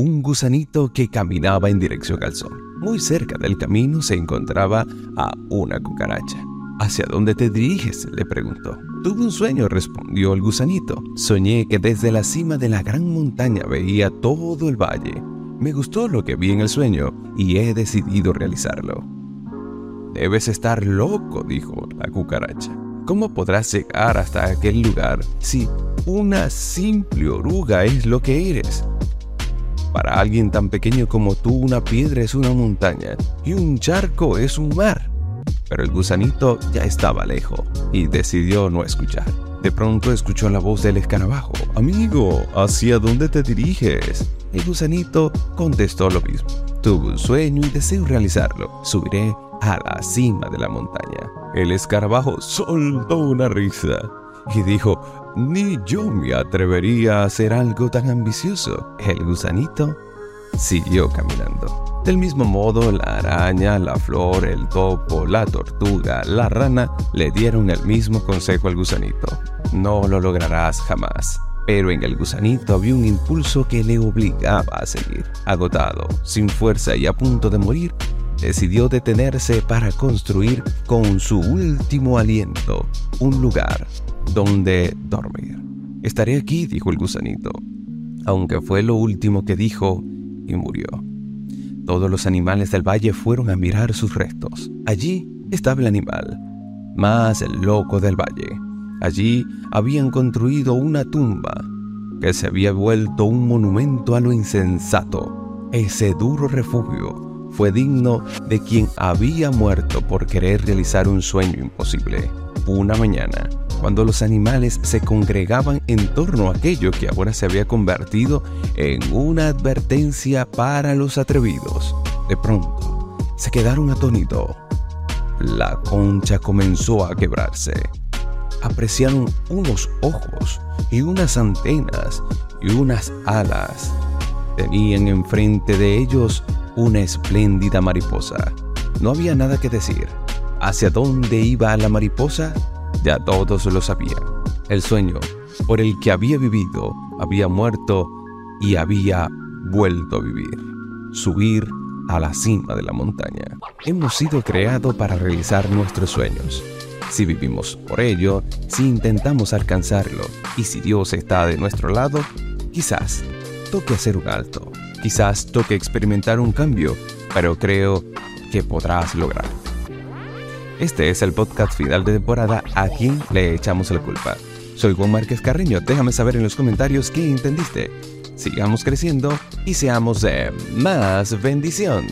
un gusanito que caminaba en dirección al sol. Muy cerca del camino se encontraba a una cucaracha. ¿Hacia dónde te diriges? le preguntó. Tuve un sueño, respondió el gusanito. Soñé que desde la cima de la gran montaña veía todo el valle. Me gustó lo que vi en el sueño y he decidido realizarlo. Debes estar loco, dijo la cucaracha. ¿Cómo podrás llegar hasta aquel lugar si una simple oruga es lo que eres? Para alguien tan pequeño como tú, una piedra es una montaña y un charco es un mar. Pero el gusanito ya estaba lejos y decidió no escuchar. De pronto escuchó la voz del escarabajo. Amigo, ¿hacia dónde te diriges? El gusanito contestó lo mismo. Tuve un sueño y deseo realizarlo. Subiré a la cima de la montaña. El escarabajo soltó una risa y dijo, ni yo me atrevería a hacer algo tan ambicioso. El gusanito siguió caminando. Del mismo modo, la araña, la flor, el topo, la tortuga, la rana le dieron el mismo consejo al gusanito. No lo lograrás jamás. Pero en el gusanito había un impulso que le obligaba a seguir. Agotado, sin fuerza y a punto de morir, decidió detenerse para construir con su último aliento un lugar donde dormir. Estaré aquí, dijo el gusanito, aunque fue lo último que dijo y murió. Todos los animales del valle fueron a mirar sus restos. Allí estaba el animal, más el loco del valle. Allí habían construido una tumba que se había vuelto un monumento a lo insensato. Ese duro refugio fue digno de quien había muerto por querer realizar un sueño imposible. Una mañana, cuando los animales se congregaban en torno a aquello que ahora se había convertido en una advertencia para los atrevidos. De pronto, se quedaron atónitos. La concha comenzó a quebrarse. Apreciaron unos ojos y unas antenas y unas alas. Tenían enfrente de ellos una espléndida mariposa. No había nada que decir. ¿Hacia dónde iba la mariposa? Ya todos lo sabían. El sueño por el que había vivido había muerto y había vuelto a vivir. Subir a la cima de la montaña. Hemos sido creados para realizar nuestros sueños. Si vivimos por ello, si intentamos alcanzarlo y si Dios está de nuestro lado, quizás toque hacer un alto, quizás toque experimentar un cambio, pero creo que podrás lograrlo. Este es el podcast final de temporada a quien le echamos la culpa. Soy Juan Márquez Carreño, déjame saber en los comentarios qué entendiste. Sigamos creciendo y seamos de más bendición.